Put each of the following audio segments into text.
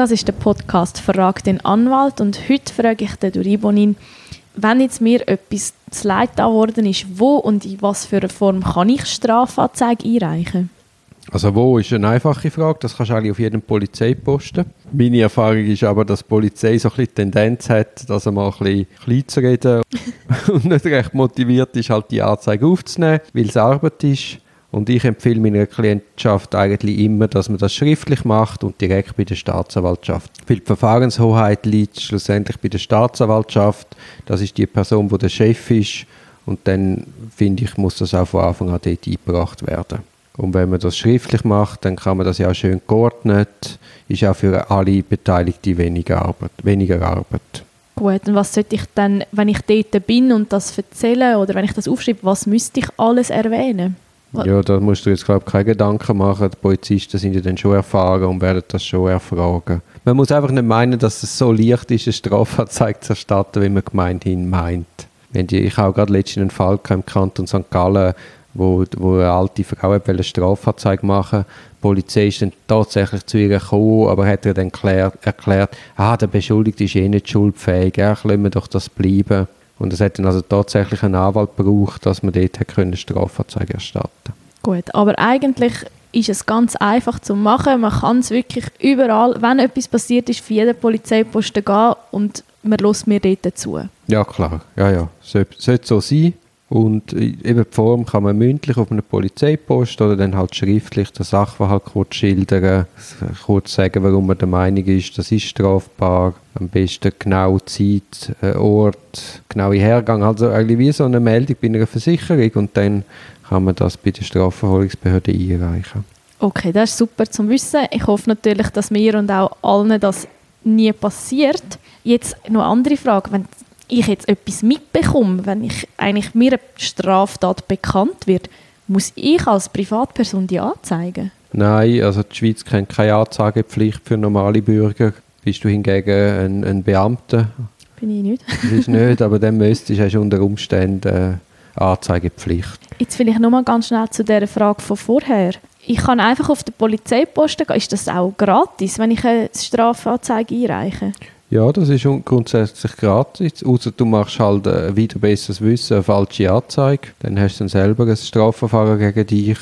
Das ist der Podcast «Frag den Anwalt» und heute frage ich den Duribonin, wenn jetzt mir etwas zu leid geworden ist, wo und in was für einer Form kann ich Strafanzeige einreichen? Also wo ist eine einfache Frage, das kannst du eigentlich auf jedem Polizeiposten. Meine Erfahrung ist aber, dass die Polizei so ein bisschen Tendenz hat, dass er mal ein bisschen klein zu reden und nicht recht motiviert ist, halt die Anzeige aufzunehmen, weil es Arbeit ist. Und ich empfehle meiner Klientschaft eigentlich immer, dass man das schriftlich macht und direkt bei der Staatsanwaltschaft. Weil die Verfahrenshoheit liegt schlussendlich bei der Staatsanwaltschaft. Das ist die Person, wo der Chef ist. Und dann, finde ich, muss das auch von Anfang an dort eingebracht werden. Und wenn man das schriftlich macht, dann kann man das ja auch schön geordnet. Ist auch für alle Beteiligten weniger Arbeit. Weniger Arbeit. Gut, und was sollte ich dann, wenn ich dort bin und das erzähle oder wenn ich das aufschreibe, was müsste ich alles erwähnen? Ja, da musst du jetzt, glaube keine Gedanken machen. Die Polizisten sind ja dann schon erfahren und werden das schon erfragen. Man muss einfach nicht meinen, dass es so leicht ist, eine Strafanzeige zu erstatten, wie man gemeinhin meint. Ich habe gerade letztens einen Fall im Kanton St. Gallen, wo, wo eine alte Frau eine Strafanzeige machen Die Polizei ist dann tatsächlich zu ihr gekommen, aber hat ihr dann erklärt, erklärt ah, der Beschuldigte ist eh nicht schuldfähig, ja, lassen wir doch das bleiben. Und es hat dann also tatsächlich einen Anwalt gebraucht, dass man dort eine Strafanzeige erstatten Gut, aber eigentlich ist es ganz einfach zu machen. Man kann es wirklich überall, wenn etwas passiert ist, für jeden Polizeiposten gehen und man lässt mir dort dazu. Ja, klar. Ja, ja. Sollte so sein. Und äh, eben die Form kann man mündlich auf einer Polizeipost oder dann halt schriftlich den Sachverhalt kurz schildern, kurz sagen, warum man der Meinung ist, das ist strafbar. Am besten genau Zeit, äh, Ort, genaue Hergang. Also eigentlich wie so eine Meldung bei einer Versicherung und dann kann man das bei der Strafverfolgungsbehörde einreichen. Okay, das ist super zum Wissen. Ich hoffe natürlich, dass mir und auch allen das nie passiert. Jetzt noch eine andere Frage. Wenn ich jetzt etwas mitbekomme, wenn ich eigentlich mir eine Straftat bekannt wird, muss ich als Privatperson die anzeigen? Nein, also die Schweiz kennt keine Anzeigepflicht für normale Bürger. Bist du hingegen ein, ein Beamter? Bin ich nicht. Bist nicht, aber dann müsstest du unter Umständen Anzeigepflicht. Jetzt vielleicht noch mal ganz schnell zu der Frage von vorher. Ich kann einfach auf den Polizeiposten gehen. Ist das auch gratis, wenn ich eine Strafanzeige einreiche? Ja, das ist grundsätzlich gratis. Außer du machst halt äh, wieder besseres Wissen eine falsche Anzeige. Dann hast du dann selber ein Strafverfahren gegen dich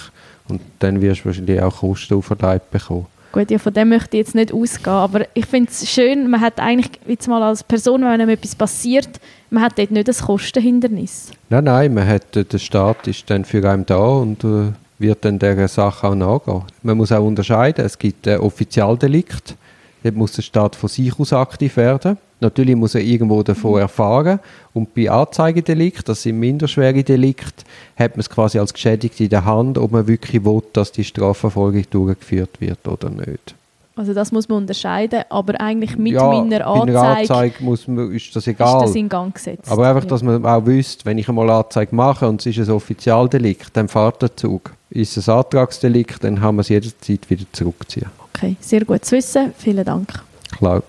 und dann wirst du wahrscheinlich auch Kosten auferlegt bekommen. Gut, ja, von dem möchte ich jetzt nicht ausgehen, aber ich finde es schön, man hat eigentlich jetzt mal als Person, wenn einem etwas passiert, man hat dort nicht das Kostenhindernis. Nein, nein, man hat, äh, der Staat ist dann für einen da und äh, wird dann dieser Sache auch nachgehen. Man muss auch unterscheiden, es gibt äh, Offizialdelikt, dort muss der Staat von sich aus aktiv werden. Natürlich muss er irgendwo davon mhm. erfahren. Und bei Anzeigedelikt, das sind minderschwere Delikte, hat man es quasi als Geschädigte in der Hand, ob man wirklich will, dass die Strafverfolgung durchgeführt wird oder nicht. Also das muss man unterscheiden, aber eigentlich mit ja, meiner Anzeige, bei einer Anzeige muss man, ist das egal. Ist das in Gang gesetzt. Aber einfach, dass man auch wüsste, wenn ich einmal Anzeige mache und es ist ein Offizialdelikt, dann fährt der Zug. Ist es ein Antragsdelikt, dann kann man es jederzeit wieder zurückziehen. Okay, sehr gut zu wissen. Vielen Dank. Klar.